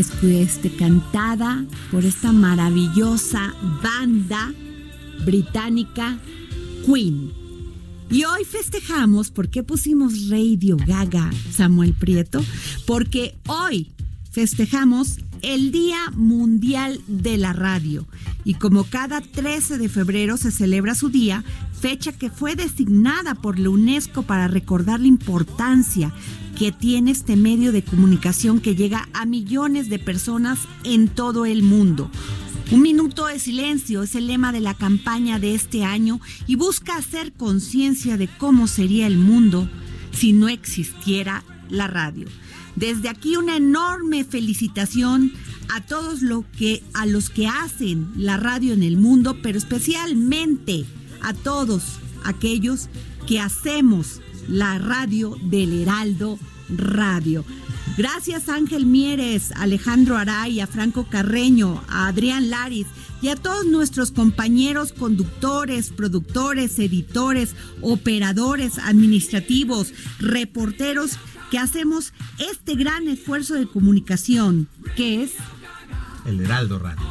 Es cantada por esta maravillosa banda británica Queen. Y hoy festejamos, ¿por qué pusimos Radio Gaga, Samuel Prieto? Porque hoy festejamos el Día Mundial de la Radio. Y como cada 13 de febrero se celebra su día, fecha que fue designada por la UNESCO para recordar la importancia que tiene este medio de comunicación que llega a millones de personas en todo el mundo. Un minuto de silencio es el lema de la campaña de este año y busca hacer conciencia de cómo sería el mundo si no existiera la radio. Desde aquí una enorme felicitación a todos lo que, a los que hacen la radio en el mundo, pero especialmente a todos aquellos que hacemos la radio del Heraldo Radio. Gracias Ángel Mieres, Alejandro Aray, a Franco Carreño, a Adrián Laris y a todos nuestros compañeros conductores, productores, editores, operadores administrativos, reporteros que hacemos este gran esfuerzo de comunicación que es El Heraldo Radio.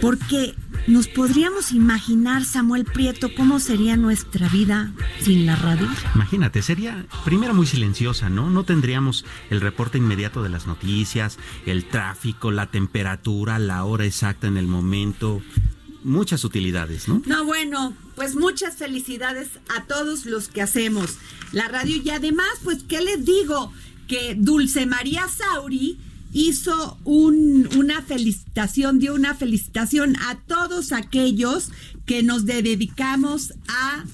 porque ¿Nos podríamos imaginar, Samuel Prieto, cómo sería nuestra vida sin la radio? Imagínate, sería primero muy silenciosa, ¿no? No tendríamos el reporte inmediato de las noticias, el tráfico, la temperatura, la hora exacta en el momento, muchas utilidades, ¿no? No, bueno, pues muchas felicidades a todos los que hacemos la radio y además, pues, ¿qué les digo? Que Dulce María Sauri hizo un- una felicitación, dio una felicitación a todos aquellos que nos dedicamos a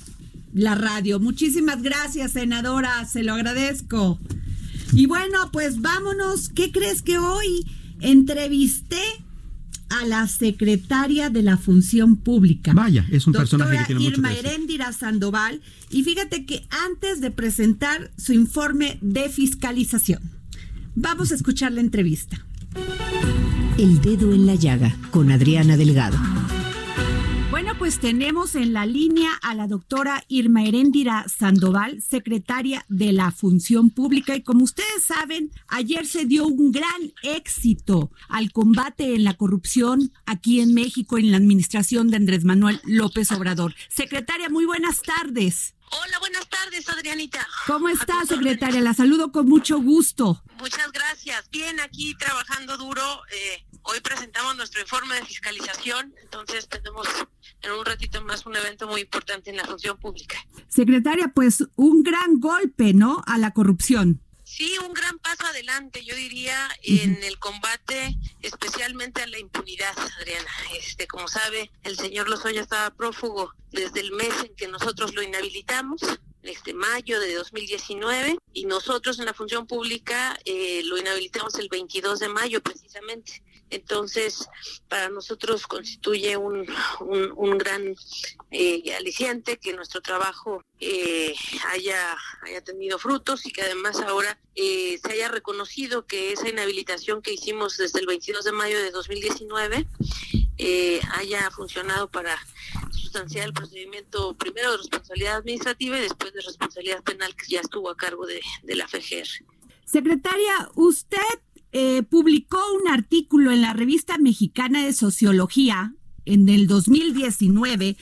la radio. Muchísimas gracias, senadora, se lo agradezco. Y bueno, pues vámonos. ¿Qué crees que hoy entrevisté a la secretaria de la Función Pública? Vaya, es un doctora personaje que tiene mucho Irma decir. Heréndira Sandoval. Y fíjate que antes de presentar su informe de fiscalización, vamos a escuchar la entrevista. El dedo en la llaga con Adriana Delgado. Bueno, pues tenemos en la línea a la doctora Irma Heréndira Sandoval, secretaria de la Función Pública. Y como ustedes saben, ayer se dio un gran éxito al combate en la corrupción aquí en México en la administración de Andrés Manuel López Obrador. Secretaria, muy buenas tardes. Hola, buenas tardes, Adrianita. ¿Cómo está, secretaria? La saludo con mucho gusto. Muchas gracias. Bien, aquí trabajando duro. eh, hoy presentamos nuestro informe de fiscalización, entonces tenemos en un ratito más un evento muy importante en la función pública. Secretaria, pues un gran golpe, ¿no? A la corrupción. Sí, un gran paso adelante, yo diría, en el combate especialmente a la impunidad, Adriana. Este, como sabe, el señor Lozoya estaba prófugo desde el mes en que nosotros lo inhabilitamos, este mayo de 2019, y nosotros en la función pública eh, lo inhabilitamos el 22 de mayo precisamente. Entonces, para nosotros constituye un, un, gran eh, aliciente que nuestro trabajo eh, haya, haya tenido frutos y que además ahora eh, se haya reconocido que esa inhabilitación que hicimos desde el 22 de mayo de 2019 eh, haya funcionado para sustanciar el procedimiento primero de responsabilidad administrativa y después de responsabilidad penal que ya estuvo a cargo de, de la FGR. Secretaria, usted eh, publicó un artículo en la revista mexicana de sociología en el 2019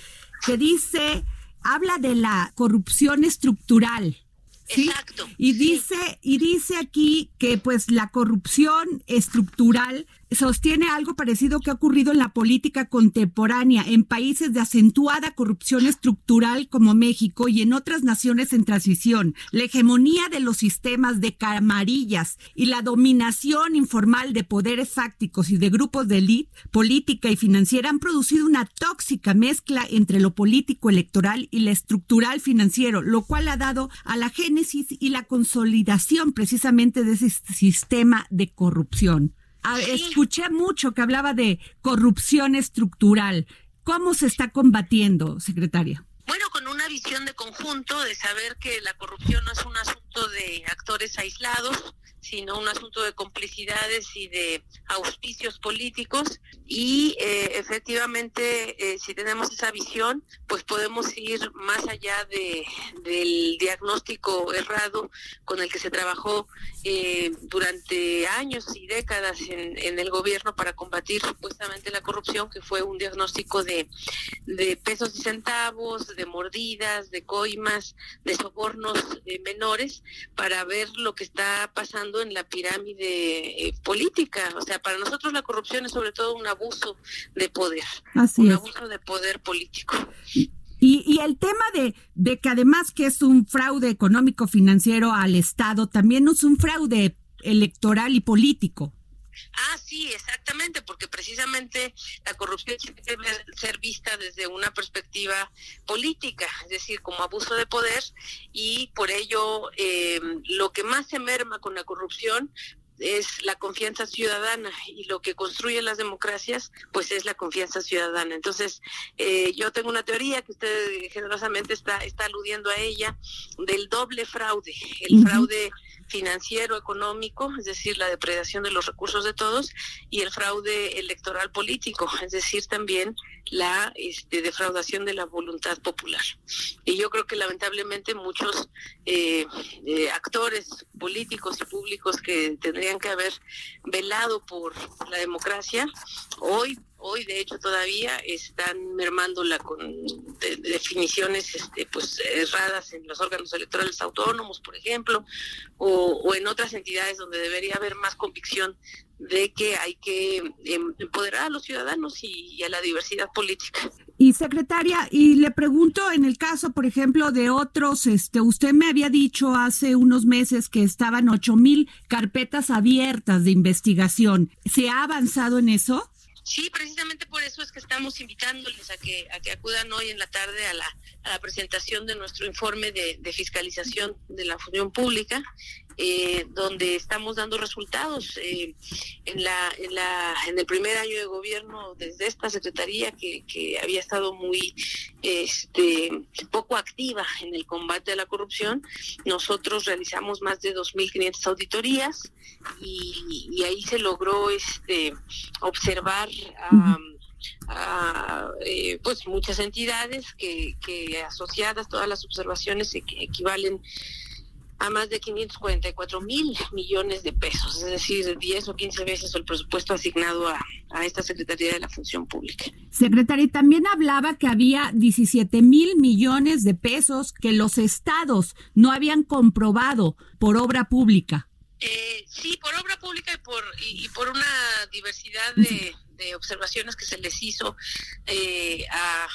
que dice, habla de la corrupción estructural. ¿sí? Exacto, Y sí. dice, y dice aquí que pues la corrupción estructural sostiene algo parecido que ha ocurrido en la política contemporánea en países de acentuada corrupción estructural como México y en otras naciones en transición. La hegemonía de los sistemas de camarillas y la dominación informal de poderes fácticos y de grupos de élite política y financiera han producido una tóxica mezcla entre lo político electoral y lo estructural financiero, lo cual ha dado a la génesis y la consolidación precisamente de ese sistema de corrupción. A- Sí. Escuché mucho que hablaba de corrupción estructural. ¿Cómo se está combatiendo, secretaria? Bueno, con una visión de conjunto, de saber que la corrupción no es un asunto de actores aislados, sino un asunto de complicidades y de auspicios políticos. Y eh, efectivamente, eh, si tenemos esa visión, pues podemos ir más allá de, del diagnóstico errado con el que se trabajó eh, durante años y décadas en, el gobierno para combatir supuestamente la corrupción, que fue un diagnóstico de, de pesos y centavos, de mordidas, de coimas, de sobornos eh, menores, para ver lo que está pasando en la pirámide política. O sea, para nosotros la corrupción es sobre todo un abuso de poder, Así un es. abuso de poder político. Y, y el tema de, de que además que es un fraude económico financiero al Estado, también es un fraude electoral y político. Ah, sí, exactamente, porque precisamente la corrupción tiene que ver- ser vista desde una perspectiva política, es decir, como abuso de poder, y por ello eh, lo que más se merma con la corrupción es la confianza ciudadana y lo que construye las democracias pues es la confianza ciudadana. Entonces eh, yo tengo una teoría que usted generosamente está está aludiendo a ella del doble fraude el fraude financiero económico es decir la depredación de los recursos de todos y el fraude electoral político es decir también la este, defraudación de la voluntad popular. Y yo creo que lamentablemente muchos eh, eh, actores políticos y públicos que tendrían que haber velado por la democracia, hoy, hoy de hecho, todavía están mermándola con de- de definiciones este, pues erradas en los órganos electorales autónomos, por ejemplo, o, o en otras entidades donde debería haber más convicción de que hay que em, empoderar a los ciudadanos y, y a la diversidad política. Y secretaria, y le pregunto en el caso, por ejemplo, de otros, este, usted me había dicho hace unos meses que estaban ocho mil carpetas abiertas de investigación. ¿Se ha avanzado en eso? Sí, precisamente por eso es que estamos invitándoles a que, a que acudan hoy en la tarde a la, a la presentación de nuestro informe de, de fiscalización de la función pública, eh, donde estamos dando resultados eh, en, la, en, la, en el primer año de gobierno desde esta secretaría que, que había estado muy este, poco activa en el combate a la corrupción. Nosotros realizamos más de 2.500 auditorías y, y ahí se logró este, observar a, eh, pues muchas entidades que, que asociadas todas las observaciones equ- equivalen a más de 544 mil millones de pesos, es decir, 10 o 15 veces el presupuesto asignado a, a esta Secretaría de la Función Pública. Secretaria, también hablaba que había 17 mil millones de pesos que los estados no habían comprobado por obra pública. Eh, sí, por obra pública y por, y, y por una diversidad de, de observaciones que se les hizo eh, a,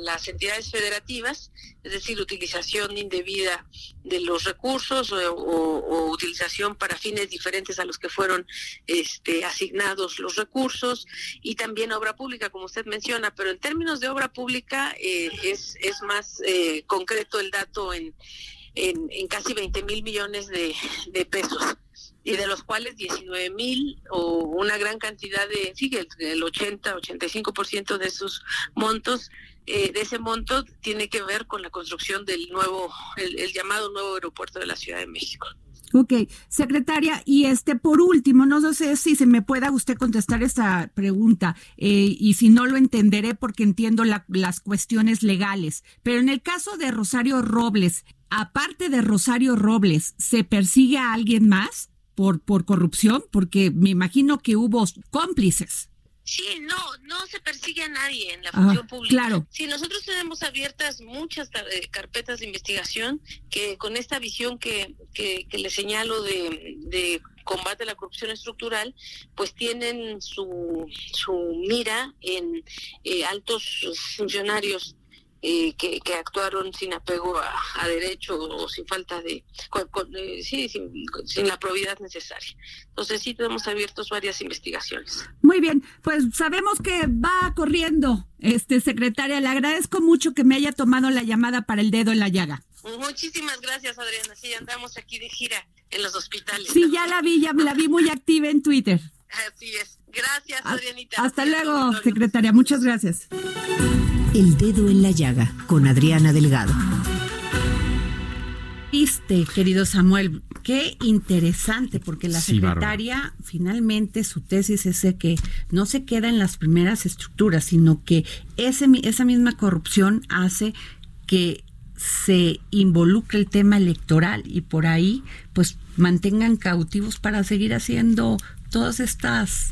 las entidades federativas, es decir, utilización indebida de los recursos o, o- o utilización para fines diferentes a los que fueron este, asignados los recursos y también obra pública, como usted menciona, pero en términos de obra pública eh, es, es más eh, concreto el dato en, en, en casi 20 mil millones de, de pesos y de los cuales 19 mil o una gran cantidad de, sí, el, el 80, 85% de esos montos, eh, de ese monto tiene que ver con la construcción del nuevo, el, el llamado nuevo aeropuerto de la Ciudad de México. Ok, secretaria, y este por último, no sé si se me pueda usted contestar esta pregunta, eh, y si no lo entenderé porque entiendo la- las cuestiones legales, pero en el caso de Rosario Robles, aparte de Rosario Robles, ¿se persigue a alguien más por, por corrupción? Porque me imagino que hubo cómplices. Sí, no, no se persigue a nadie en la función pública. claro. Sí, nosotros tenemos abiertas muchas eh, carpetas de investigación que con esta visión que, que, que le señalo de, de combate a la corrupción estructural, pues tienen su, su mira en eh, altos funcionarios eh, que, que actuaron sin apego a, a derecho o sin falta de, con- con- eh, sí, sin, sin la probidad necesaria. Entonces sí tenemos abiertos varias investigaciones. Muy bien, pues sabemos que va corriendo, este secretaria. Le agradezco mucho que me haya tomado la llamada para el dedo en la llaga. Muchísimas gracias, Adriana. Sí, andamos aquí de gira en los hospitales. Sí, ya la vi, ya la vi muy activa en Twitter. Así es. Gracias, Adrianita. Hasta luego, secretaria. Muchas gracias. El dedo en la llaga con Adriana Delgado. Viste, querido Samuel, qué interesante, porque la Sí, secretaria finalmente su tesis es de que no se queda en las primeras estructuras, sino que ese, esa misma corrupción hace que se involucre el tema electoral y por ahí pues mantengan cautivos para seguir haciendo todas estas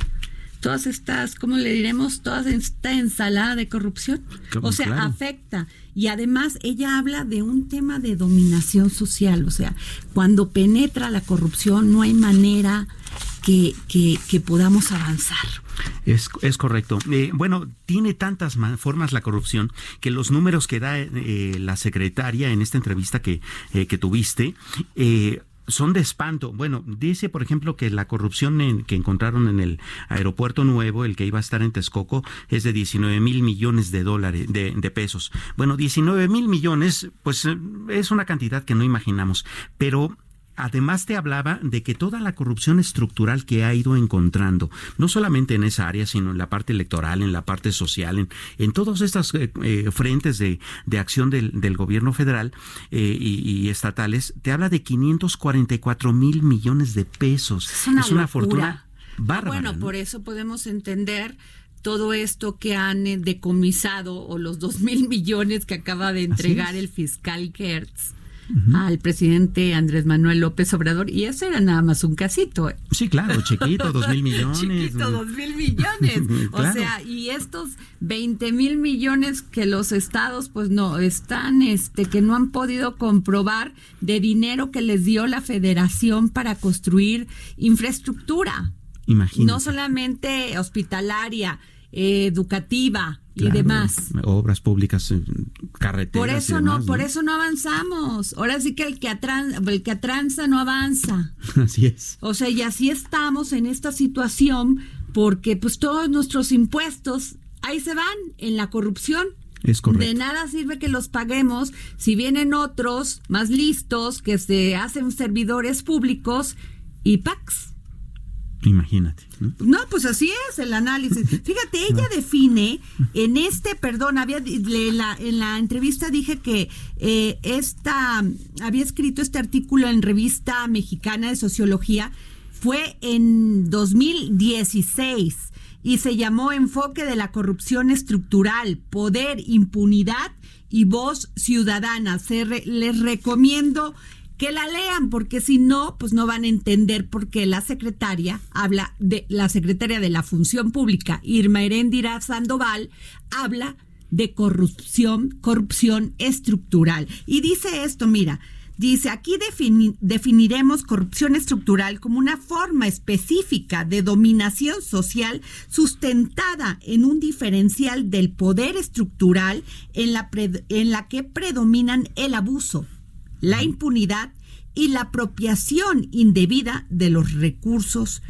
todas estas, ¿cómo le diremos? Toda esta ensalada de corrupción. Claro, O sea, claro. afecta. Y además ella habla de un tema de dominación social. O sea, cuando penetra la corrupción no hay manera que, que, que podamos avanzar. Es, es correcto. Eh, bueno, tiene tantas ma- formas la corrupción que los números que da eh, la secretaria en esta entrevista que, eh, que tuviste, son de espanto. Bueno, dice, por ejemplo, que la corrupción en- que encontraron en el aeropuerto nuevo, el que iba a estar en Texcoco, es de 19 mil millones de dólares, de, de pesos. Bueno, 19 mil millones, pues eh, es una cantidad que no imaginamos, pero Además te hablaba de que toda la corrupción estructural que ha ido encontrando, no solamente en esa área, sino en la parte electoral, en la parte social, en, en todos estos eh, eh, frentes de, de acción del, del gobierno federal eh, y, y estatales, te habla de 544 mil millones de pesos. Es una, fortuna Ah, bárbara. Bueno, ¿no? por eso podemos entender todo esto que han decomisado o los dos mil millones que acaba de entregar el fiscal Gertz al presidente Andrés Manuel López Obrador y eso era nada más un casito. ¿eh? Sí, claro, chiquito, dos mil millones. Chiquito, dos mil millones. O Claro. sea, y estos 20 mil millones que los estados, pues no, están, este, que no han podido comprobar de dinero que les dio la federación para construir infraestructura. Imagínate. No solamente hospitalaria, eh, educativa y demás. Obras públicas, eh, carreteras. Por y eso demás, no, por eso no avanzamos. Ahora sí que el que atran- el que atranza no avanza. Así es. O sea, y así estamos en esta situación porque pues todos nuestros impuestos ahí se van en la corrupción. Es correcto. De nada sirve que los paguemos si vienen otros más listos que se hacen servidores públicos y PACs. Imagínate. ¿no? No, pues así es el análisis. Fíjate, ella define en este, perdón, había la- en la entrevista dije que eh, esta había escrito este artículo en revista mexicana de sociología fue en 2016 y se llamó Enfoque de la corrupción estructural, poder, impunidad y voz ciudadana. Se re- les recomiendo que la lean, porque si no, pues no van a entender por qué la secretaria habla de la secretaria de la Función Pública, Irma Heréndira Sandoval, habla de corrupción, corrupción estructural. Y dice esto, mira, dice, aquí defini- definiremos corrupción estructural como una forma específica de dominación social sustentada en un diferencial del poder estructural en la, en la que predominan el abuso, la impunidad y la apropiación indebida de los recursos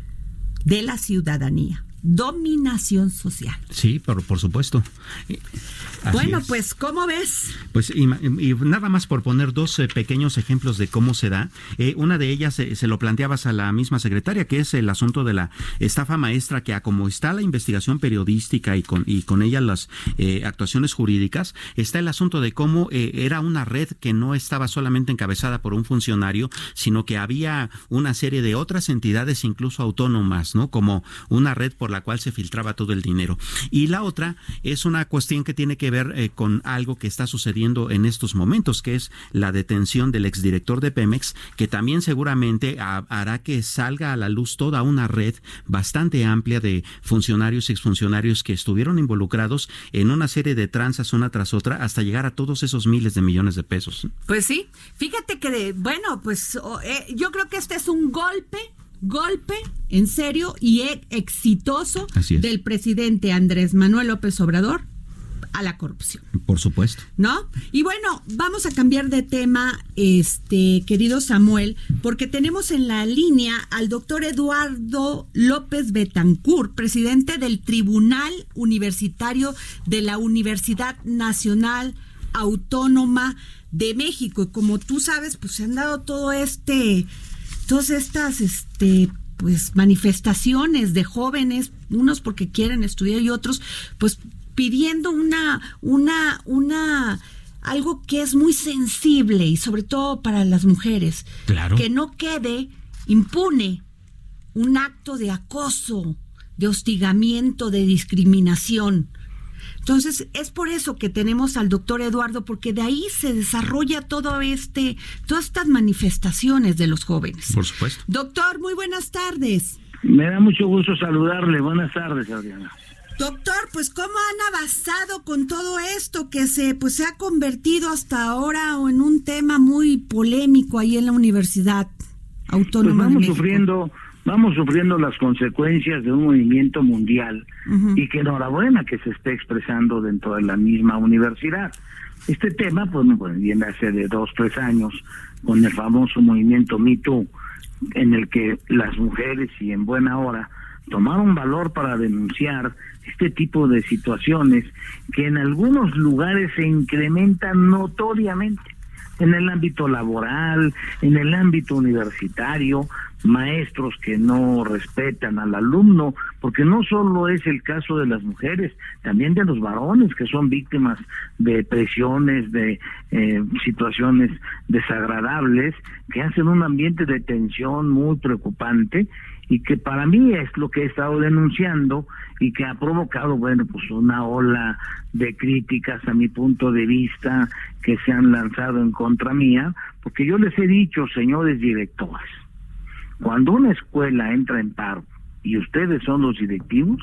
de la ciudadanía. Dominación social. Sí, por, por supuesto. Así bueno, es. pues, ¿cómo ves? Pues y, nada más por poner dos eh, pequeños ejemplos de cómo se da. Eh, una de ellas eh, se lo planteabas a la misma secretaria, que es el asunto de la estafa maestra, que a como está la investigación periodística y con, y con ella las actuaciones jurídicas, está el asunto de cómo era una red que no estaba solamente encabezada por un funcionario, sino que había una serie de otras entidades, incluso autónomas, ¿no? Como una red por la cual se filtraba todo el dinero. Y la otra es una cuestión que tiene que ver eh, con algo que está sucediendo en estos momentos, que es la detención del exdirector de Pemex, que también seguramente ha- hará que salga a la luz toda una red bastante amplia de funcionarios y exfuncionarios que estuvieron involucrados en una serie de tranzas una tras otra hasta llegar a todos esos miles de millones de pesos. Pues sí, fíjate que, bueno, pues eh, yo creo que este es un golpe, golpe en serio y e- exitoso del presidente Andrés Manuel López Obrador a la corrupción. Por supuesto. ¿No? Y bueno, vamos a cambiar de tema, este, querido Samuel, porque tenemos en la línea al doctor Eduardo López Betancourt, presidente del Tribunal Universitario de la Universidad Nacional Autónoma de México. Y como tú sabes, pues se han dado todo este, todas estas, este, pues manifestaciones de jóvenes, unos porque quieren estudiar y otros, pues pidiendo una, una, una, algo que es muy sensible y sobre todo para las mujeres. Claro. Que no quede impune un acto de acoso, de hostigamiento, de discriminación. Entonces, es por eso que tenemos al doctor Eduardo, porque de ahí se desarrolla todo este, todas estas manifestaciones de los jóvenes. Por supuesto. Doctor, muy buenas tardes. Me da mucho gusto saludarle. Buenas tardes, Adriana. Doctor, pues cómo han avanzado con todo esto que se pues se ha convertido hasta ahora en un tema muy polémico ahí en la Universidad Pues Autónoma de vamos México. sufriendo, vamos sufriendo las consecuencias de un movimiento mundial y que enhorabuena que se esté expresando dentro de la misma universidad. Este tema, pues, pues, viene hace de dos, tres años con el famoso movimiento Me Too, en el que las mujeres, y en buena hora, tomaron valor para denunciar este tipo de situaciones que en algunos lugares se incrementan notoriamente en el ámbito laboral, en el ámbito universitario, maestros que no respetan al alumno, porque no solo es el caso de las mujeres, también de los varones que son víctimas de presiones, de eh, situaciones desagradables, que hacen un ambiente de tensión muy preocupante y que para mí es lo que he estado denunciando y que ha provocado, bueno, pues una ola de críticas a mi punto de vista que se han lanzado en contra mía, porque yo les he dicho, señores directores, cuando una escuela entra en paro y ustedes son los directivos,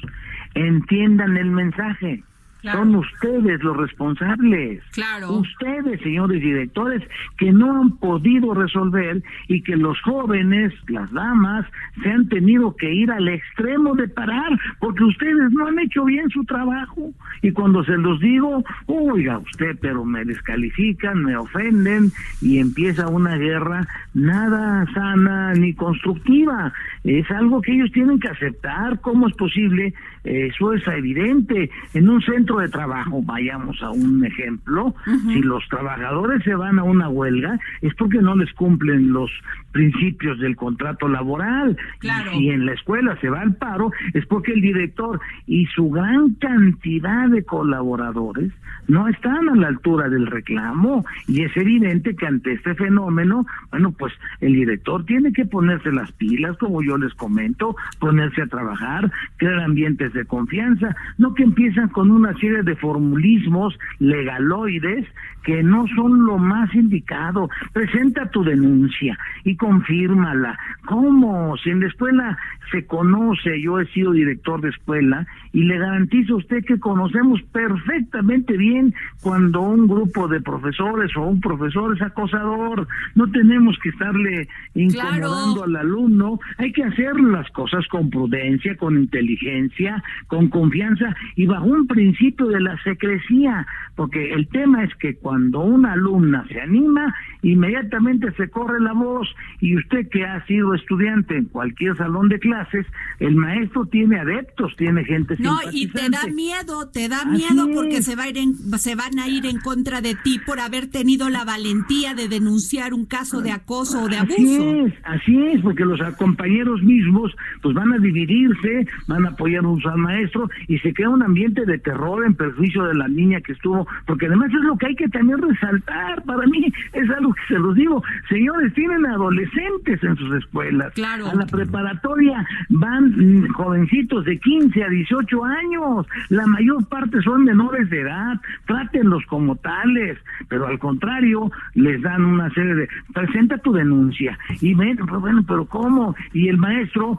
entiendan el mensaje. Son ustedes los responsables. Claro. Ustedes, señores directores, que no han podido resolver y que los jóvenes, las damas, se han tenido que ir al extremo de parar porque ustedes no han hecho bien su trabajo. Y cuando se los digo, oiga usted, pero me descalifican, me ofenden y empieza una guerra nada sana ni constructiva. Es algo que ellos tienen que aceptar. ¿Cómo es posible? Eso es evidente. En un centro de trabajo, vayamos a un ejemplo, si los trabajadores se van a una huelga es porque no les cumplen los principios del contrato laboral. Claro. Y si en la escuela se va al paro es porque el director y su gran cantidad de colaboradores no están a la altura del reclamo y es evidente que ante este fenómeno, bueno, pues el director tiene que ponerse las pilas, como yo les comento, ponerse a trabajar, crear ambientes de confianza, no que empiezan con una serie de formulismos legaloides que no son lo más indicado. Presenta tu denuncia y confírmala. ¿Cómo? Si en la escuela se conoce, yo he sido director de escuela y le garantizo a usted que conocemos perfectamente bien cuando un grupo de profesores o un profesor es acosador. No tenemos que estarle incomodando al alumno. Hay que hacer las cosas con prudencia, con inteligencia, con confianza y bajo un principio de la secrecía, porque el tema es que cuando una alumna se anima, inmediatamente se corre la voz y usted que ha sido estudiante en cualquier salón de clases, el maestro tiene adeptos, tiene gente No, y te da miedo, te da Así miedo porque es. se va a ir en- se van a ir en contra de ti por haber tenido la valentía de denunciar un caso de acoso o de Así abuso. es, así es, porque los compañeros mismos pues van a dividirse, van a apoyar un al maestro y se crea un ambiente de terror en perjuicio de la niña que estuvo, porque además es lo que hay que también resaltar, para mí es algo que se los digo, señores, tienen adolescentes en sus escuelas, Claro. a la preparatoria van mm, jovencitos de 15 a 18 años, la mayor parte son menores de edad, trátenlos como tales, pero al contrario, les dan una serie de, presenta tu denuncia, y ven, bueno, pero ¿cómo? Y el maestro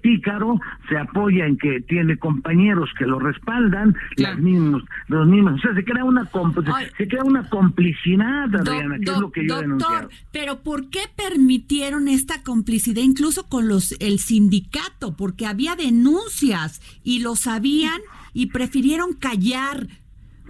pícaro se apoya en que tiene compañeros que lo respaldan, Claro. los mismos, los mismos, o sea, se crea una Ay. se crea una complicidad, Do- Adriana, que es lo que yo he denunciado. doctor, pero ¿por qué permitieron esta complicidad incluso con los el sindicato? Porque había denuncias y lo sabían y prefirieron callar.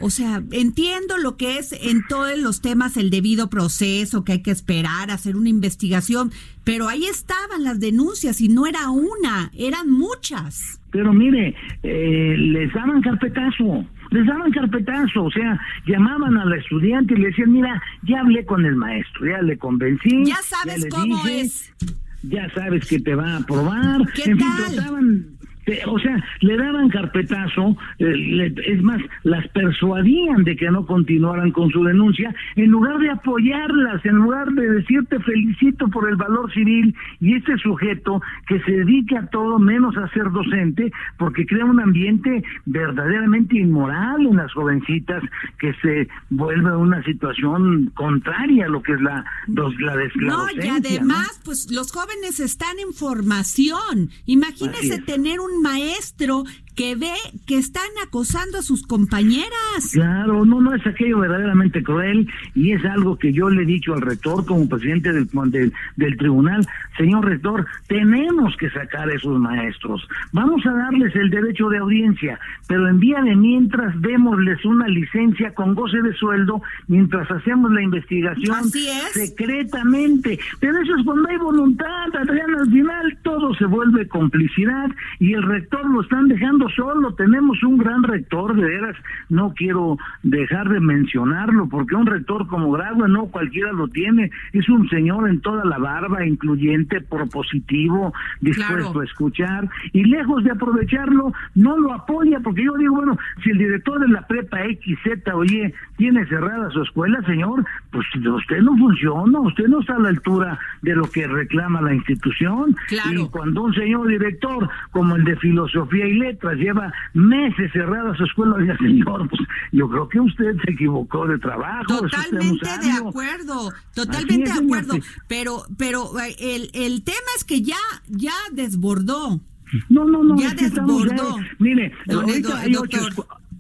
O sea, entiendo lo que es en todos los temas el debido proceso, que hay que esperar, hacer una investigación, pero ahí estaban las denuncias y no era una, eran muchas. Pero mire, eh, les daban carpetazo, les daban carpetazo, o sea, llamaban a la estudiante y le decían, mira, ya hablé con el maestro, ya le convencí. Ya sabes le cómo dije, es. Ya sabes que te va a aprobar. ¿Qué en fin, tal? trataban, o sea, le daban carpetazo, eh, le- es más, las persuadían de que no continuaran con su denuncia, en lugar de apoyarlas, en lugar de decirte felicito por el valor civil y este sujeto que se dedica a todo menos a ser docente, porque crea un ambiente verdaderamente inmoral en las jovencitas que se vuelve una situación contraria a lo que es la, dos- la, des- la No, y además, pues los jóvenes están en formación. Imagínese es. tener un maestro que ve que están acosando a sus compañeras. Claro, no, no es aquello verdaderamente cruel y es algo que yo le he dicho al rector como presidente del, del, del tribunal, señor rector, tenemos que sacar a esos maestros, vamos a darles el derecho de audiencia, pero en vía de mientras démosles una licencia con goce de sueldo mientras hacemos la investigación Así es. secretamente, pero eso es cuando hay voluntad, Adriana, al final todo se vuelve complicidad y el rector lo están dejando solo, tenemos un gran rector, de veras, no quiero dejar de mencionarlo, porque un rector como Gragua no cualquiera lo tiene, es un señor en toda la barba, incluyente, propositivo, dispuesto Claro. a escuchar, y lejos de aprovecharlo, no lo apoya, porque yo digo, bueno, si el director de la prepa X, Z o Y tiene cerrada su escuela, señor, pues usted no funciona, usted no está a la altura de lo que reclama la institución. Claro. Y cuando un señor director como el de filosofía y letras lleva meses cerrada su escuela, oiga, señor, pues yo creo que usted se equivocó de trabajo. Totalmente de acuerdo, totalmente es, de acuerdo. Pero, pero el, el tema es que ya, ya desbordó. No, no, no. Ya es que estamos desbordó. mire, Don ahorita hay ocho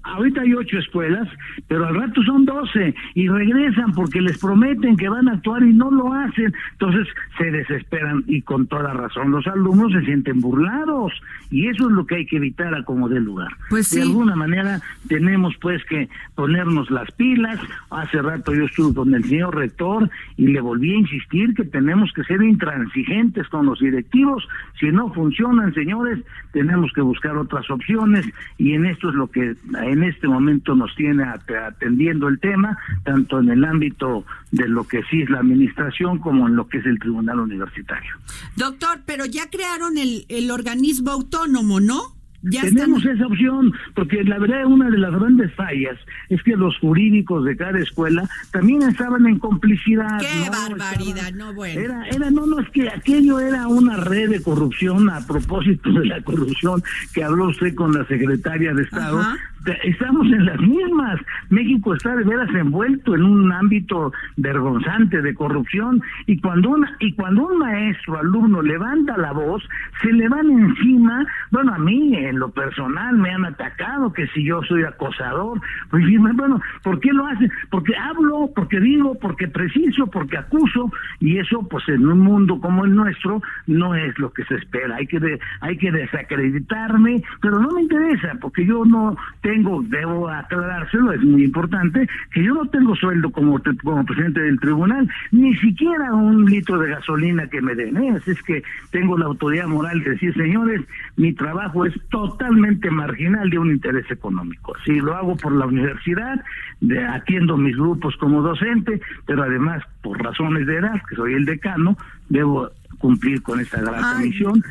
Ahorita hay ocho escuelas, pero al rato son doce y regresan porque les prometen que van a actuar y no lo hacen. Entonces se desesperan y con toda razón los alumnos se sienten burlados y eso es lo que hay que evitar a como dé lugar. Pues de sí. alguna manera tenemos pues que ponernos las pilas. Hace rato yo estuve con el señor rector y le volví a insistir que tenemos que ser intransigentes con los directivos. Si no funcionan, señores, tenemos que buscar otras opciones y en esto es lo que en este momento nos tiene at- atendiendo el tema, tanto en el ámbito de lo que sí es la administración como en lo que es el tribunal universitario. Doctor, pero ya crearon el, el organismo autónomo, ¿no? Ya están. Tenemos esa opción, porque la verdad una de las grandes fallas es que los jurídicos de cada escuela también estaban en complicidad. ¡Qué ¿no? barbaridad! Estaban- No, bueno. Era, era, no, no, es que aquello era una red de corrupción a propósito de la corrupción que habló usted con la secretaria de Estado. Ajá. Estamos en las mismas. México está de veras envuelto en un ámbito vergonzante de corrupción y cuando una, y cuando un maestro alumno levanta la voz se le van encima. Bueno, a mí en lo personal me han atacado que si yo soy acosador. Pues bueno, ¿por qué lo hacen? Porque hablo, porque digo, porque preciso, porque acuso y eso, pues en un mundo como el nuestro no es lo que se espera. Hay que de- hay que desacreditarme, pero no me interesa porque yo no tengo, debo aclarárselo, es muy importante que yo no tengo sueldo como como presidente del tribunal, ni siquiera un litro de gasolina que me den. ¿eh? Así es que tengo la autoridad moral de decir, señores, mi trabajo es totalmente marginal de un interés económico. Si lo hago por la universidad, de- atiendo mis grupos como docente, pero además por razones de edad, que soy el decano, debo cumplir con esta gran Ay. misión.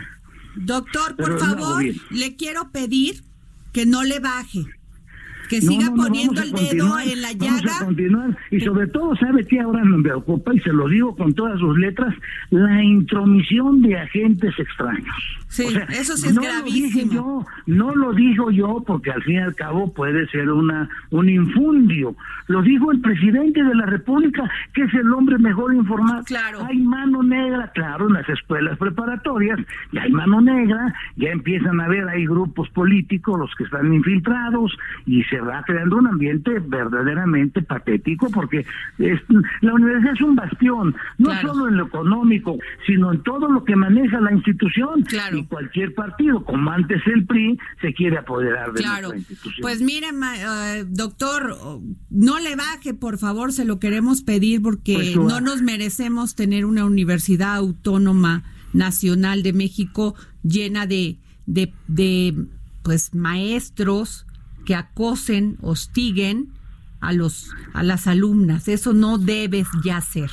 Doctor, por favor, le quiero pedir que no le baje, que siga no, no, poniendo el dedo en la Vamos llaga. a continuar. Y sobre todo, ¿sabe qué ahora me preocupa? Y se lo digo con todas sus letras, la intromisión de agentes extraños. Sí, eso sí es no Lo dije gravísimo. yo, no lo digo yo porque al fin y al cabo puede ser una un infundio. Lo dijo el presidente de la República, que es el hombre mejor informado. Claro. Hay mano negra, claro, en las escuelas preparatorias, ya hay mano negra, ya empiezan a ver, hay grupos políticos, los que están infiltrados, y se va creando un ambiente verdaderamente patético, porque es- la universidad es un bastión, no Claro. solo en lo económico, sino en todo lo que maneja la institución. Claro. Y cualquier partido, como antes el PRI, se quiere apoderar de Claro. nuestra institución. Pues mire, ma- eh, doctor, no le baje, por favor, se lo queremos pedir porque Pues, no nos merecemos tener una universidad autónoma nacional de México llena de, de, de pues maestros que acosen, hostiguen a los a las alumnas. Eso no debes ya ser.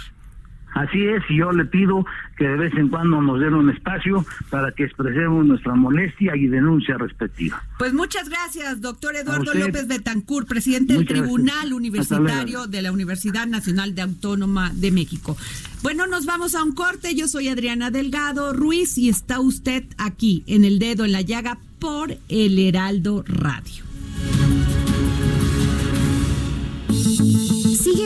Así es, y yo le pido que de vez en cuando nos den un espacio para que expresemos nuestra molestia y denuncia respectiva. Pues muchas gracias, doctor Eduardo. López Betancourt, presidente del Muchas. Tribunal Universitario de la Universidad Nacional de Autónoma de México. Bueno, nos vamos a un corte. Yo soy Adriana Delgado Ruiz y está usted aquí en el dedo en la llaga por el Heraldo Radio.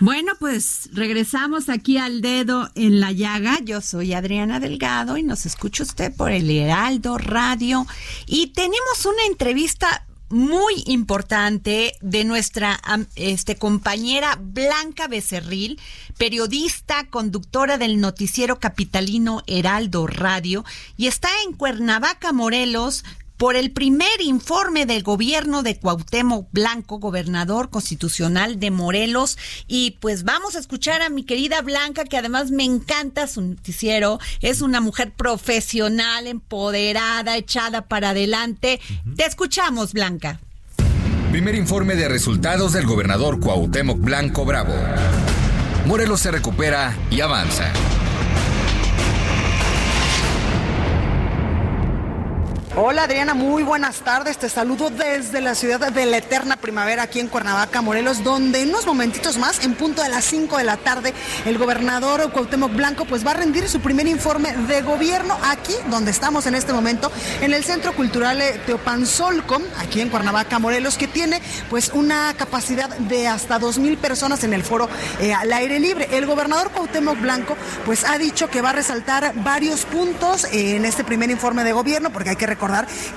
Bueno, pues regresamos aquí al dedo en la llaga. Yo soy Adriana Delgado y nos escucha usted por el Heraldo Radio. Y tenemos una entrevista muy importante de nuestra este, compañera Blanca Becerril, periodista, conductora del noticiero capitalino Heraldo Radio, y está en Cuernavaca, Morelos, por el primer informe del gobierno de Cuauhtémoc Blanco, gobernador constitucional de Morelos. Y pues vamos a escuchar a mi querida Blanca, que además me encanta su noticiero. Es una mujer profesional, empoderada, echada para adelante. Te escuchamos, Blanca. Primer informe de resultados del gobernador Cuauhtémoc Blanco Bravo. Morelos se recupera y avanza. Hola Adriana, muy buenas tardes. Te saludo desde la ciudad de la eterna primavera aquí en Cuernavaca, Morelos, donde en unos momentitos más, en punto de las 5 de la tarde, el gobernador Cuauhtémoc Blanco pues va a rendir su primer informe de gobierno aquí donde estamos en este momento, en el Centro Cultural eh, Teopanzolco, aquí en Cuernavaca, Morelos, que tiene pues una capacidad de hasta 2.000 personas en el foro eh, al aire libre. El gobernador Cuauhtémoc Blanco pues ha dicho que va a resaltar varios puntos en este primer informe de gobierno, porque hay que recordar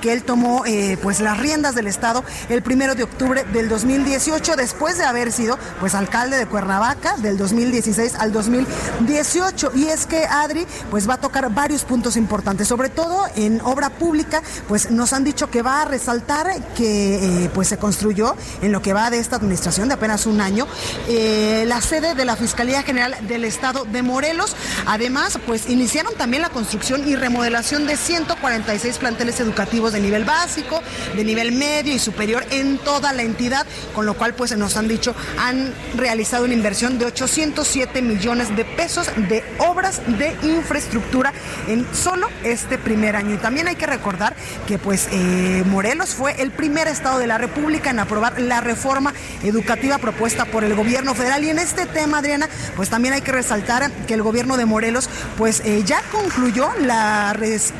que él tomó eh, pues las riendas del Estado el primero de octubre del 2018, después de haber sido pues alcalde de Cuernavaca del 2016 al 2018. Y es que Adri pues va a tocar varios puntos importantes, sobre todo en obra pública, pues nos han dicho que va a resaltar que eh, pues se construyó en lo que va de esta administración de apenas un año eh, la sede de la Fiscalía General del Estado de Morelos. Además, pues iniciaron también la construcción y remodelación de 146 planteles educativos de nivel básico, de nivel medio y superior en toda la entidad, con lo cual pues nos han dicho han realizado una inversión de 807 millones de pesos de obras de infraestructura en solo este primer año. Y también hay que recordar que pues eh, Morelos fue el primer estado de la República en aprobar la reforma educativa propuesta por el gobierno federal. Y en este tema, Adriana, pues también hay que resaltar que el gobierno de Morelos pues eh, ya concluyó la,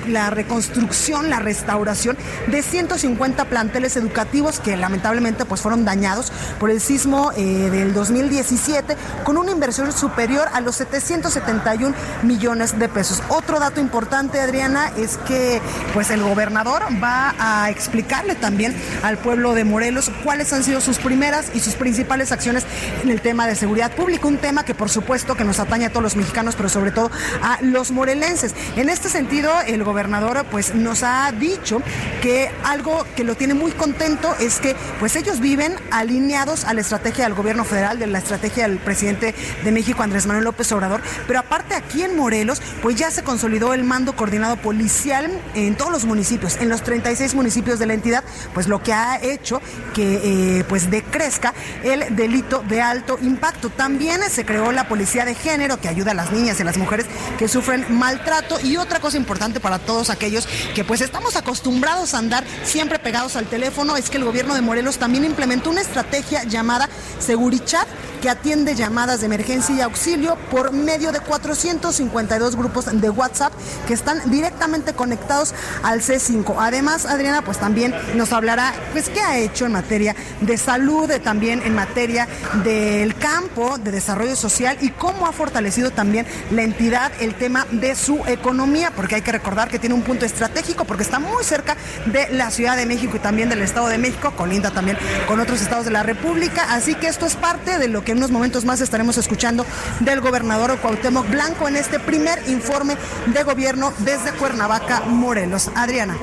la reconstrucción, la restauración de 150 planteles educativos que lamentablemente pues fueron dañados por el sismo eh, del 2017 con una inversión superior a los 771 millones de pesos. Otro dato importante, Adriana, es que pues el gobernador va a explicarle también al pueblo de Morelos cuáles han sido sus primeras y sus principales acciones en el tema de seguridad pública, un tema que por supuesto que nos atañe a todos los mexicanos, pero sobre todo a los morelenses. En este sentido, el gobernador pues nos ha dicho que algo que lo tiene muy contento es que pues ellos viven alineados a la estrategia del gobierno federal, de la estrategia del presidente de México, Andrés Manuel López Obrador, pero aparte aquí en Morelos pues ya se consolidó el mando coordinado policial en todos los municipios, en los 36 municipios de la entidad, pues lo que ha hecho que eh, pues decrezca el delito de alto impacto. También se creó la policía de género que ayuda a las niñas y a las mujeres que sufren maltrato y otra cosa importante para todos aquellos que pues estamos acostumbrados a andar siempre pegados al teléfono es que el gobierno de Morelos también implementó una estrategia llamada Segurichat que atiende llamadas de emergencia y auxilio por medio de 452 grupos de WhatsApp que están directamente conectados al C5. Además, Adriana, pues también nos hablará, pues, qué ha hecho en materia de salud, también en materia del campo, de desarrollo social y cómo ha fortalecido también la entidad el tema de su economía, porque hay que recordar que tiene un punto estratégico, porque está muy cerca de la Ciudad de México y también del Estado de México, colinda también con otros estados de la República. Así que esto es parte de lo que en unos momentos más estaremos escuchando del gobernador Cuauhtémoc Blanco en este primer informe de gobierno desde Cuernavaca, Morelos. Adriana.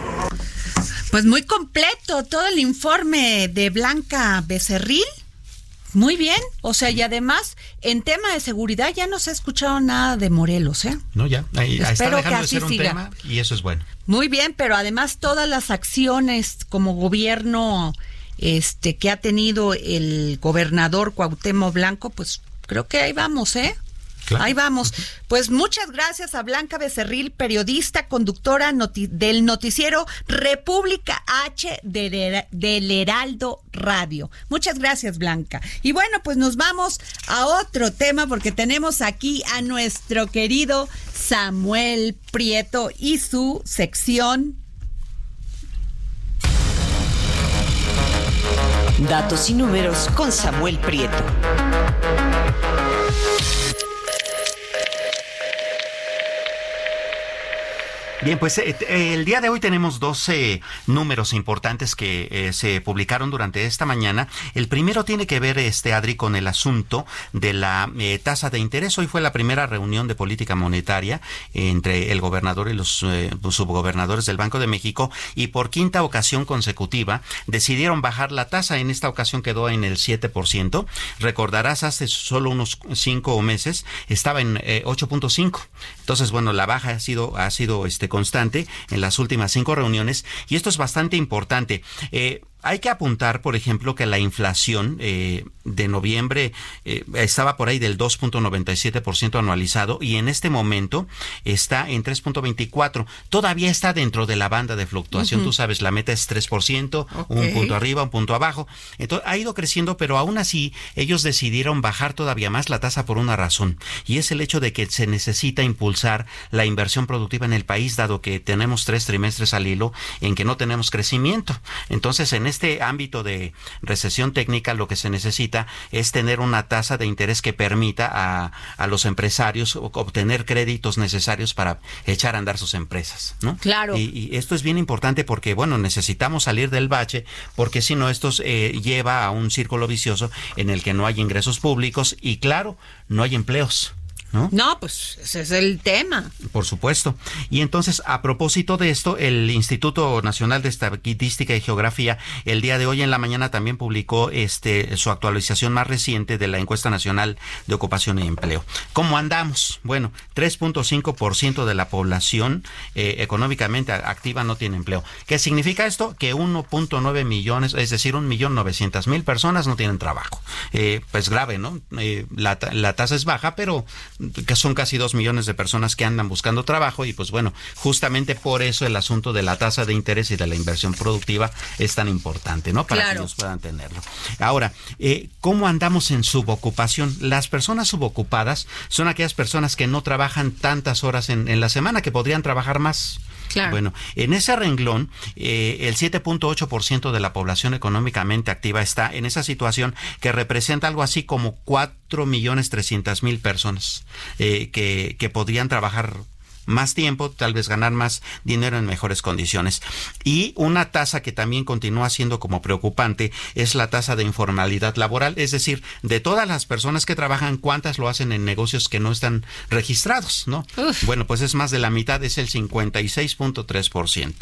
Pues muy completo todo el informe de Blanca Becerril. Muy bien, o sea, y además en tema de seguridad ya no se ha escuchado nada de Morelos, ¿eh? No, ya, ahí, está que dejando de ser un siga. tema y eso es bueno. Muy bien, pero además todas las acciones como gobierno este que ha tenido el gobernador Cuauhtémoc Blanco, pues creo que ahí vamos, ¿eh? Ahí vamos. Pues muchas gracias a Blanca Becerril, periodista, conductora noti- del noticiero República H de- del Heraldo Radio. Muchas gracias, Blanca. Y bueno, pues nos vamos a otro tema porque tenemos aquí a nuestro querido Samuel Prieto y su sección Datos y números con Samuel Prieto. Bien, pues eh, eh, el día de hoy tenemos dos eh, números importantes que eh, se publicaron durante esta mañana. El primero tiene que ver, este Adri, con el asunto de la eh, tasa de interés. Hoy fue la primera reunión de política monetaria entre el gobernador y los subgobernadores del Banco de México y por quinta ocasión consecutiva decidieron bajar la tasa. En esta ocasión quedó en el 7%. Recordarás, hace solo unos cinco meses estaba en eh, 8.5. Entonces, bueno, la baja ha sido, ha sido este, constante en las últimas cinco reuniones y esto es bastante importante. Eh, hay que apuntar, por ejemplo, que la inflación eh, de noviembre eh, estaba por ahí del 2.97% anualizado y en este momento está en 3.24. Todavía está dentro de la banda de fluctuación. Tú sabes, la meta es 3%, un Ok. punto arriba, un punto abajo. Entonces, ha ido creciendo, pero aún así ellos decidieron bajar todavía más la tasa por una razón y es el hecho de que se necesita impulsar la inversión productiva en el país, dado que tenemos tres trimestres al hilo en que no tenemos crecimiento. Entonces, en este ámbito de recesión técnica, lo que se necesita es tener una tasa de interés que permita a, a los empresarios obtener créditos necesarios para echar a andar sus empresas, ¿no? Claro. Y, y esto es bien importante porque, bueno, necesitamos salir del bache, porque si no, esto eh, lleva a un círculo vicioso en el que no hay ingresos públicos y, claro, no hay empleos. ¿No? No, pues ese es el tema. Por supuesto. Y entonces, a propósito de esto, el Instituto Nacional de Estadística y Geografía el día de hoy en la mañana también publicó este su actualización más reciente de la encuesta nacional de ocupación y empleo. ¿Cómo andamos? Bueno, 3.5% de la población eh, económicamente activa no tiene empleo. ¿Qué significa esto? Que 1.9 millones, es decir, 1.900.000 personas no tienen trabajo. Eh, pues grave, ¿no? Eh, la, la tasa es baja, pero que son casi 2 millones de personas que andan buscando trabajo y pues bueno, justamente por eso el asunto de la tasa de interés y de la inversión productiva es tan importante, ¿no? Para Claro. que ellos puedan tenerlo. Ahora, eh, ¿cómo andamos en subocupación? Las personas subocupadas son aquellas personas que no trabajan tantas horas en, en la semana, que podrían trabajar más. Bueno, en ese renglón, eh, el 7.8% de la población económicamente activa está en esa situación que representa algo así como 4 millones 300 mil personas eh, que, que podrían trabajar más tiempo, tal vez ganar más dinero en mejores condiciones. Y una tasa que también continúa siendo como preocupante es la tasa de informalidad laboral, es decir, de todas las personas que trabajan, cuántas lo hacen en negocios que no están registrados, ¿no? Bueno, pues es más de la mitad, es el 56.3%.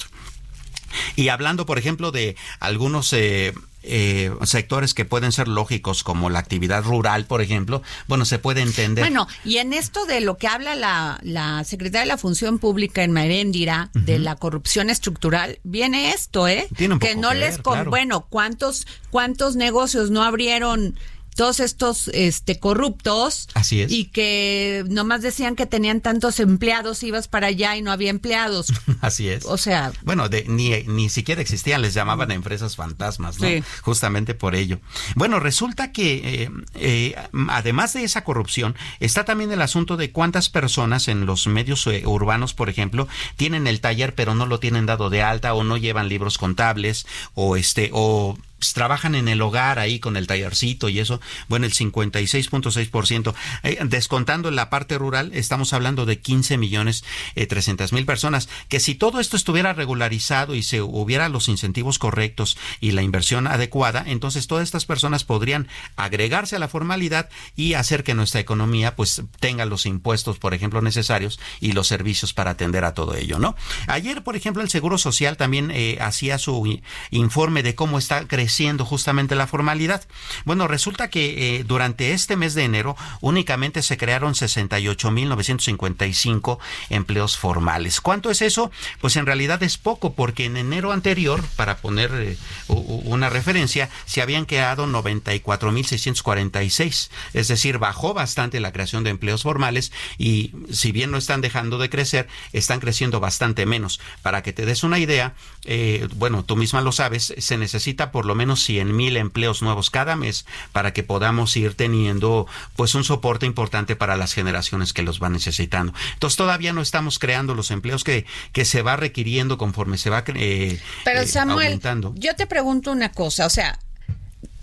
Y hablando, por ejemplo, de algunos eh, eh, sectores que pueden ser lógicos, como la actividad rural, por ejemplo, bueno, se puede entender. Bueno, y en esto de lo que habla la, la secretaria de la Función Pública en Maréndira, de la corrupción estructural, viene esto, ¿eh? Tiene un que poco no que les con, claro. bueno, ¿cuántos cuántos negocios no abrieron todos estos este corruptos Así es. y que nomás decían que tenían tantos empleados, ibas para allá y no había empleados. Así es. O sea, Bueno, de- ni, ni siquiera existían, les llamaban a empresas fantasmas, ¿no? Sí. Justamente por ello. Bueno, resulta que eh, eh, además de esa corrupción, está también el asunto de cuántas personas en los medios eh, urbanos, por ejemplo, tienen el taller pero no lo tienen dado de alta o no llevan libros contables o este o pues, trabajan en el hogar ahí con el tallercito y eso, bueno, el 56.6%. Eh, descontando la parte rural, estamos hablando de 15 millones eh, 300 mil personas, que si todo esto estuviera regularizado y se hubiera los incentivos correctos y la inversión adecuada, entonces todas estas personas podrían agregarse a la formalidad y hacer que nuestra economía pues tenga los impuestos, por ejemplo, necesarios y los servicios para atender a todo ello, ¿no? Ayer, por ejemplo, el Seguro Social también eh, hacía su informe de cómo está creciendo creciendo justamente la formalidad. Bueno, resulta que eh, durante este mes de enero únicamente se crearon 68.955 empleos formales. ¿Cuánto es eso? Pues en realidad es poco, porque en enero anterior, para poner eh, una referencia, se habían creado 94.646. Es decir, bajó bastante la creación de empleos formales y si bien no están dejando de crecer, están creciendo bastante menos. Para que te des una idea, eh, bueno, tú misma lo sabes, se necesita por lo menos 100 mil empleos nuevos cada mes para que podamos ir teniendo pues un soporte importante para las generaciones que los van necesitando. Entonces todavía no estamos creando los empleos que, que se va requiriendo conforme se va eh, Pero eh, Samuel, aumentando. yo te pregunto una cosa, o sea,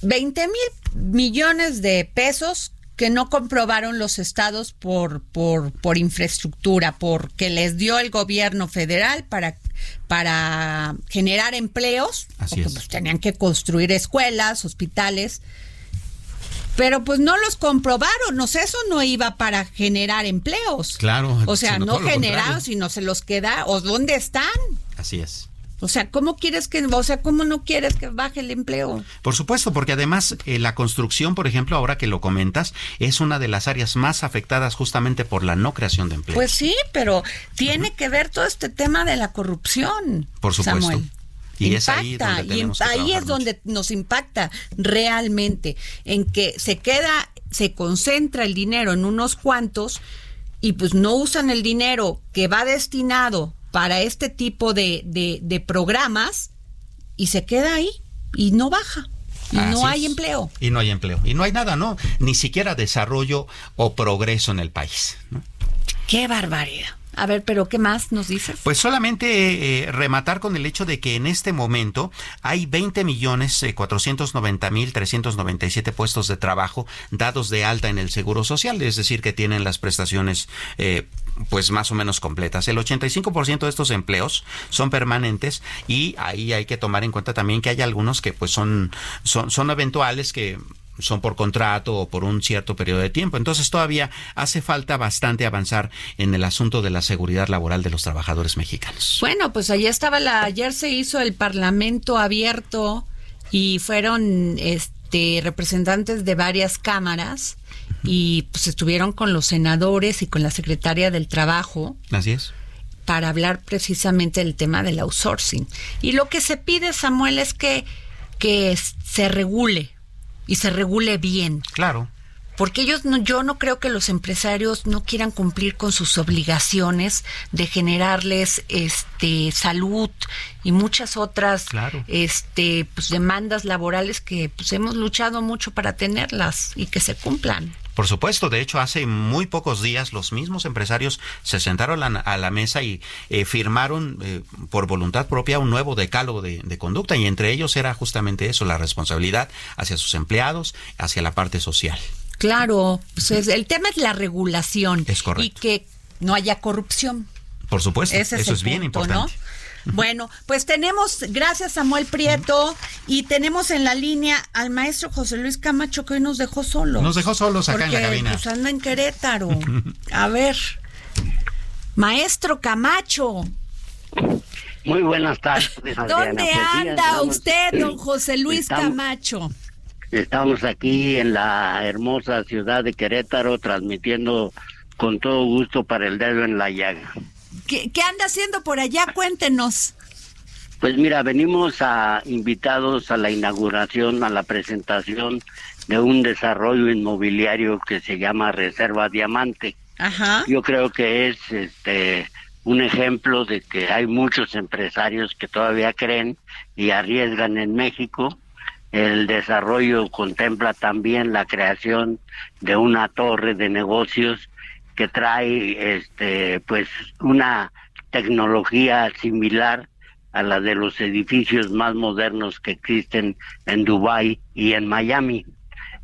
20 mil millones de pesos que no comprobaron los estados por, por, por infraestructura, porque les dio el gobierno federal para, para generar empleos, Así porque es. pues, tenían que construir escuelas, hospitales, pero pues no los comprobaron, o sea, eso no iba para generar empleos. Claro, O sea, no generaron, sino se los queda, o dónde están. Así es. O sea, ¿cómo quieres que, o sea, cómo no quieres que baje el empleo? Por supuesto, porque además eh, la construcción, por ejemplo, ahora que lo comentas, es una de las áreas más afectadas justamente por la no creación de empleo. Pues sí, pero tiene que ver todo este tema de la corrupción. Por supuesto. Samuel. Y es ahí Impacta, donde y ahí trabajar es donde nos impacta realmente, en que se queda, se concentra el dinero en unos cuantos y pues no usan el dinero que va destinado para este tipo de, de, de programas y se queda ahí y no baja. Y Así no hay es. empleo. Y no hay empleo. Y no hay nada, ¿no? Ni siquiera desarrollo o progreso en el país. ¿no? Qué barbaridad. A ver, pero ¿qué más nos dices? Pues solamente eh, rematar con el hecho de que en este momento hay 20 millones eh, 490 mil 397 puestos de trabajo dados de alta en el Seguro Social, es decir, que tienen las prestaciones eh, pues más o menos completas. El 85% de estos empleos son permanentes y ahí hay que tomar en cuenta también que hay algunos que pues son, son, son eventuales que son por contrato o por un cierto periodo de tiempo. Entonces todavía hace falta bastante avanzar en el asunto de la seguridad laboral de los trabajadores mexicanos. Bueno, pues allá estaba la, ayer se hizo el Parlamento abierto y fueron este representantes de varias cámaras y pues estuvieron con los senadores y con la secretaria del Trabajo Así es. para hablar precisamente del tema del outsourcing. Y lo que se pide, Samuel, es que, que se regule y se regule bien. Claro. Porque ellos no, yo no creo que los empresarios no quieran cumplir con sus obligaciones de generarles este salud y muchas otras Claro. este pues demandas laborales que pues hemos luchado mucho para tenerlas y que se cumplan. Por supuesto, de hecho, hace muy pocos días los mismos empresarios se sentaron a la, a la mesa y eh, firmaron eh, por voluntad propia un nuevo decálogo de, de conducta y entre ellos era justamente eso, la responsabilidad hacia sus empleados, hacia la parte social. Claro, pues es- el tema es la regulación Es correcto. y que no haya corrupción. Por supuesto, Ese eso es bien punto, importante. ¿no? Bueno, pues tenemos, gracias Samuel Prieto, y tenemos en la línea al maestro José Luis Camacho que hoy nos dejó solos. Nos dejó solos acá en la cabina. Pues anda en Querétaro. A ver, maestro Camacho, Muy buenas tardes. Adriana. ¿dónde anda usted, don José Luis estamos- Camacho? Estamos aquí en la hermosa ciudad de Querétaro transmitiendo con todo gusto para el dedo en la llaga. ¿Qué, qué anda haciendo por allá? Cuéntenos. Pues mira, venimos a invitados a la inauguración, a la presentación de un desarrollo inmobiliario que se llama Reserva Diamante. Ajá. Yo creo que es este un ejemplo de que hay muchos empresarios que todavía creen y arriesgan en México. El desarrollo contempla también la creación de una torre de negocios que trae este pues una tecnología similar a la de los edificios más modernos que existen en Dubái y en Miami.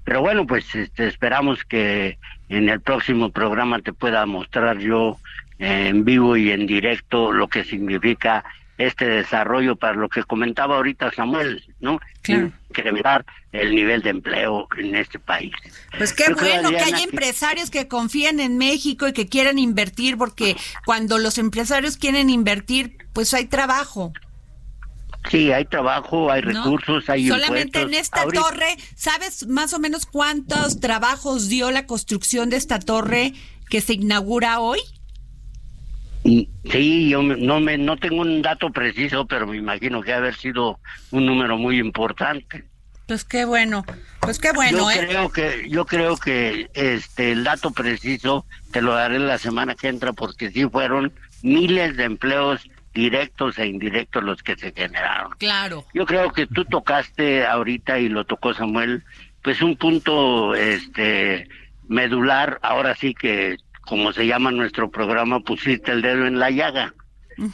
Pero bueno, pues este, esperamos que en el próximo programa te pueda mostrar yo en vivo y en directo lo que significa este desarrollo para lo que comentaba ahorita Samuel, ¿no? Claro. Incrementar el nivel de empleo en este país. Pues qué Yo creo, bueno que hay empresarios que confíen en México y que quieran invertir, porque cuando los empresarios quieren invertir, pues hay trabajo. Sí, hay trabajo, hay ¿no? recursos, hay Solamente en esta Ahorita- torre, ¿sabes más o menos cuántos trabajos dio la construcción de esta torre que se inaugura hoy? Sí, yo no me no tengo un dato preciso, pero me imagino que ha haber sido un número muy importante. Pues qué bueno, pues qué bueno, yo ¿eh? creo que yo creo que este el dato preciso te lo daré la semana que entra porque sí fueron miles de empleos directos e indirectos los que se generaron. Claro. Yo creo que tú tocaste ahorita y lo tocó Samuel, pues un punto este medular, ahora sí que como se llama nuestro programa, pusiste el dedo en la llaga.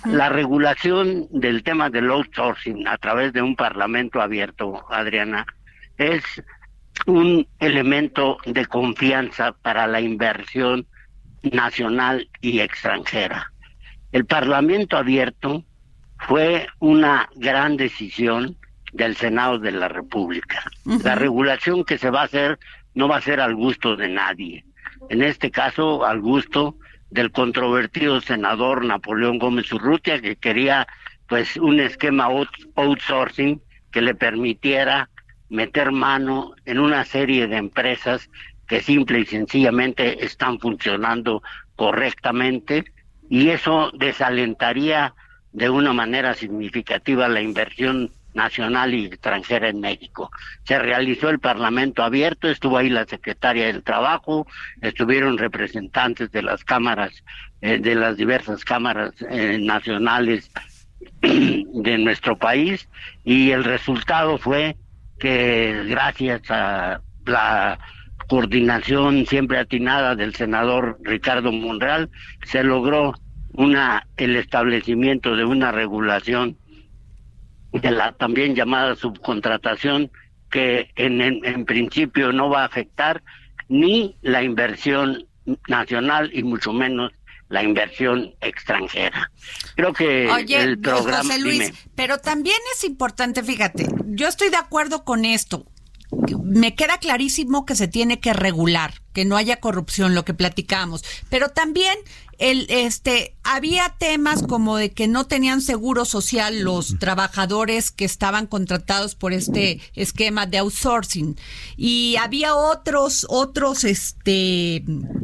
La regulación del tema del outsourcing a través de un parlamento abierto, Adriana, es un elemento de confianza para la inversión nacional y extranjera. El Parlamento abierto fue una gran decisión del Senado de la República. La regulación que se va a hacer no va a ser al gusto de nadie. En este caso, al gusto del controvertido senador Napoleón Gómez Urrutia, que quería pues un esquema out- outsourcing que le permitiera meter mano en una serie de empresas que simple y sencillamente están funcionando correctamente y eso desalentaría de una manera significativa la inversión nacional y extranjera en México. Se realizó el Parlamento abierto, estuvo ahí la secretaria del Trabajo, estuvieron representantes de las cámaras, eh, de las diversas cámaras eh, nacionales de nuestro país y el resultado fue que gracias a la coordinación siempre atinada del senador Ricardo Monreal se logró una el establecimiento de una regulación de la también llamada subcontratación que en, en, en principio no va a afectar ni la inversión nacional y mucho menos la inversión extranjera. Creo que Oye, el programa José Luis, dime. pero también es importante, fíjate, yo estoy de acuerdo con esto. Me queda clarísimo que se tiene que regular, que no haya corrupción, lo que platicamos, pero también el este había temas como de que no tenían seguro social los trabajadores que estaban contratados por este esquema de outsourcing. Y había otros otros este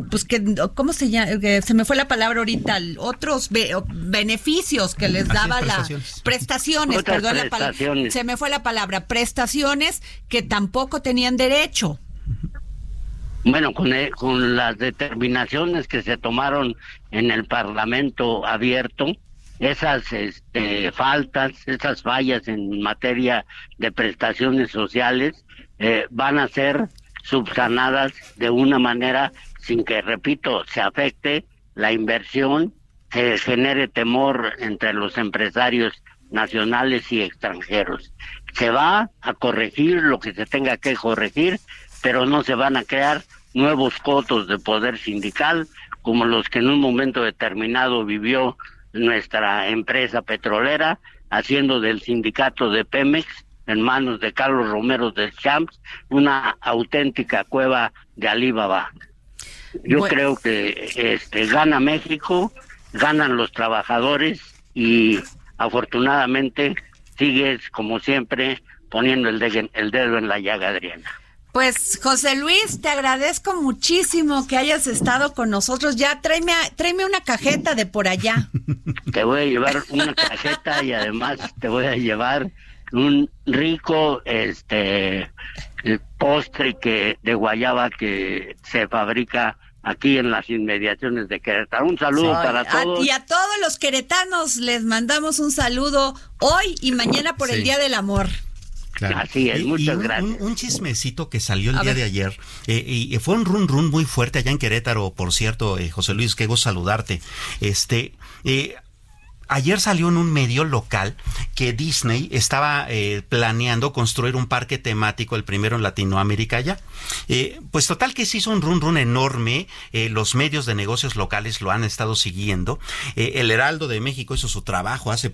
pues que cómo se llama Eh, se me fue la palabra ahorita otros be- beneficios que les Así es, daba la prestaciones. prestaciones Otras perdón la palabra prestaciones. se me fue la palabra prestaciones que tampoco tenían derecho Bueno, con, e- con las determinaciones que se tomaron en el Parlamento abierto, esas este, faltas, esas fallas en materia de prestaciones sociales eh, van a ser subsanadas de una manera sin que, repito, se afecte la inversión, se genere temor entre los empresarios nacionales y extranjeros. Se va a corregir lo que se tenga que corregir, pero no se van a crear nuevos cotos de poder sindical como los que en un momento determinado vivió nuestra empresa petrolera, haciendo del sindicato de Pemex en manos de Carlos Romero de Champs una auténtica cueva de Alibaba. Yo Bueno. creo que este gana México, ganan los trabajadores y afortunadamente sigues como siempre poniendo el, de- el dedo en la llaga, Adriana. Pues José Luis, te agradezco muchísimo que hayas estado con nosotros. Ya tráeme, a- tráeme una cajeta de por allá. Te voy a llevar una cajeta y además te voy a llevar un rico este postre que de guayaba que se fabrica aquí en las inmediaciones de Querétaro. Un saludo para a- todos. y a todos los queretanos les mandamos un saludo hoy y mañana por el. Día del Amor. Así es, Y- y muchas un, gracias. Un, un chismecito que salió el A día ver. de ayer, eh, y fue un run run muy fuerte allá en Querétaro, por cierto, eh, José Luis, qué gusto saludarte. Este, eh, Ayer salió en un medio local que Disney estaba eh, planeando construir un parque temático, el primero en Latinoamérica ya. Eh, pues total que se hizo un run run enorme, eh, los medios de negocios locales lo han estado siguiendo, el Heraldo de México hizo su trabajo hace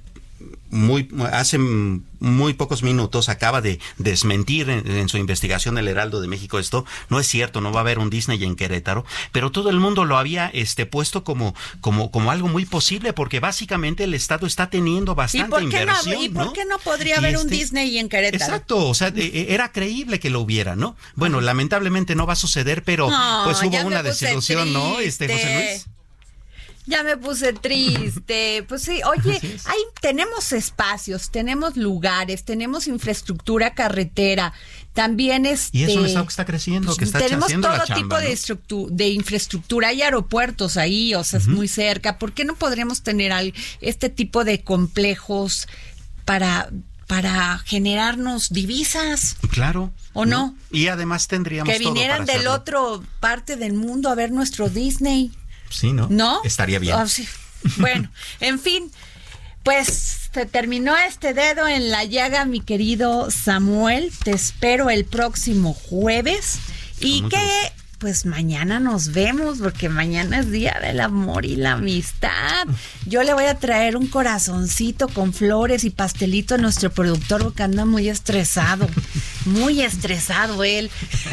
muy hace muy pocos minutos acaba de desmentir en, en, su investigación el Heraldo de México esto no es cierto no va a haber un Disney en Querétaro pero todo el mundo lo había este puesto como como como algo muy posible porque básicamente el Estado está teniendo bastante ¿Y por qué inversión no, ¿y por ¿no? qué no podría Y haber un este- Disney en Querétaro? Exacto, o sea, e- e- era creíble que lo hubiera, ¿no? Bueno, lamentablemente no va a suceder, pero No, pues hubo una desilusión, ¿no? Este José. Luis. Ya me puse triste. Pues sí, oye, hay, tenemos espacios, tenemos lugares, tenemos infraestructura carretera. También este, Y es un estado que está creciendo, que está tenemos todo la tipo chamba, de, ¿no? estructu- de infraestructura. Hay aeropuertos ahí, o sea, es muy cerca. ¿Por qué no podríamos tener al- este tipo de complejos para, para generarnos divisas? Claro. ¿O no? Y además tendríamos Que todo vinieran para del hacerlo. otro parte del mundo a ver nuestro Disney. Sí, ¿no? ¿No? Estaría bien. Ah, sí. Bueno, en fin, pues se terminó este dedo en la llaga, mi querido Samuel. Te espero el próximo jueves. Y mucho que, pues mañana nos vemos, porque mañana es día del amor y la amistad. Yo le voy a traer un corazoncito con flores y pastelito a nuestro productor, porque anda muy estresado. Muy estresado él,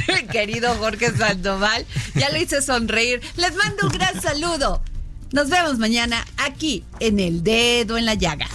el querido Jorge Sandoval. Ya lo hice sonreír. Les mando un gran saludo. Nos vemos mañana aquí en El Dedo en la Llaga.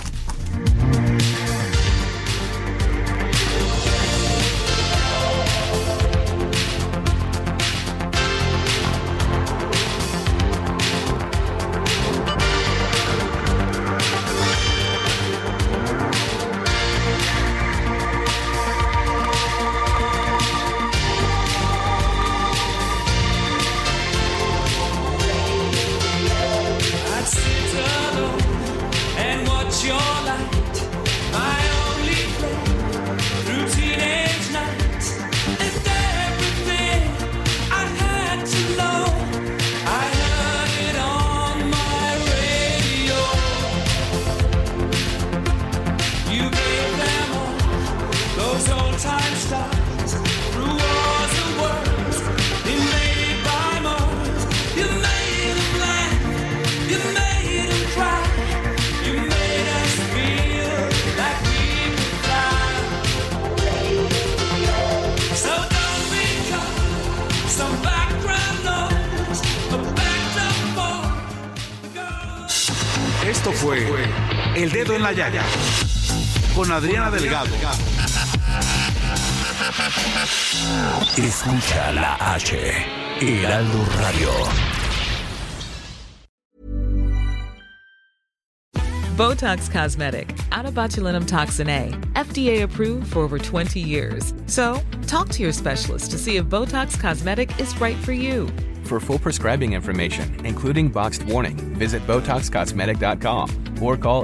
Adriana Delgado. Escucha la H. Heraldo Radio. Botox Cosmetic, out of botulinum toxin A, FDA approved for over 20 years. So, talk to your specialist to see if Botox Cosmetic is right for you. For full prescribing information, including boxed warning, visit BotoxCosmetic.com or call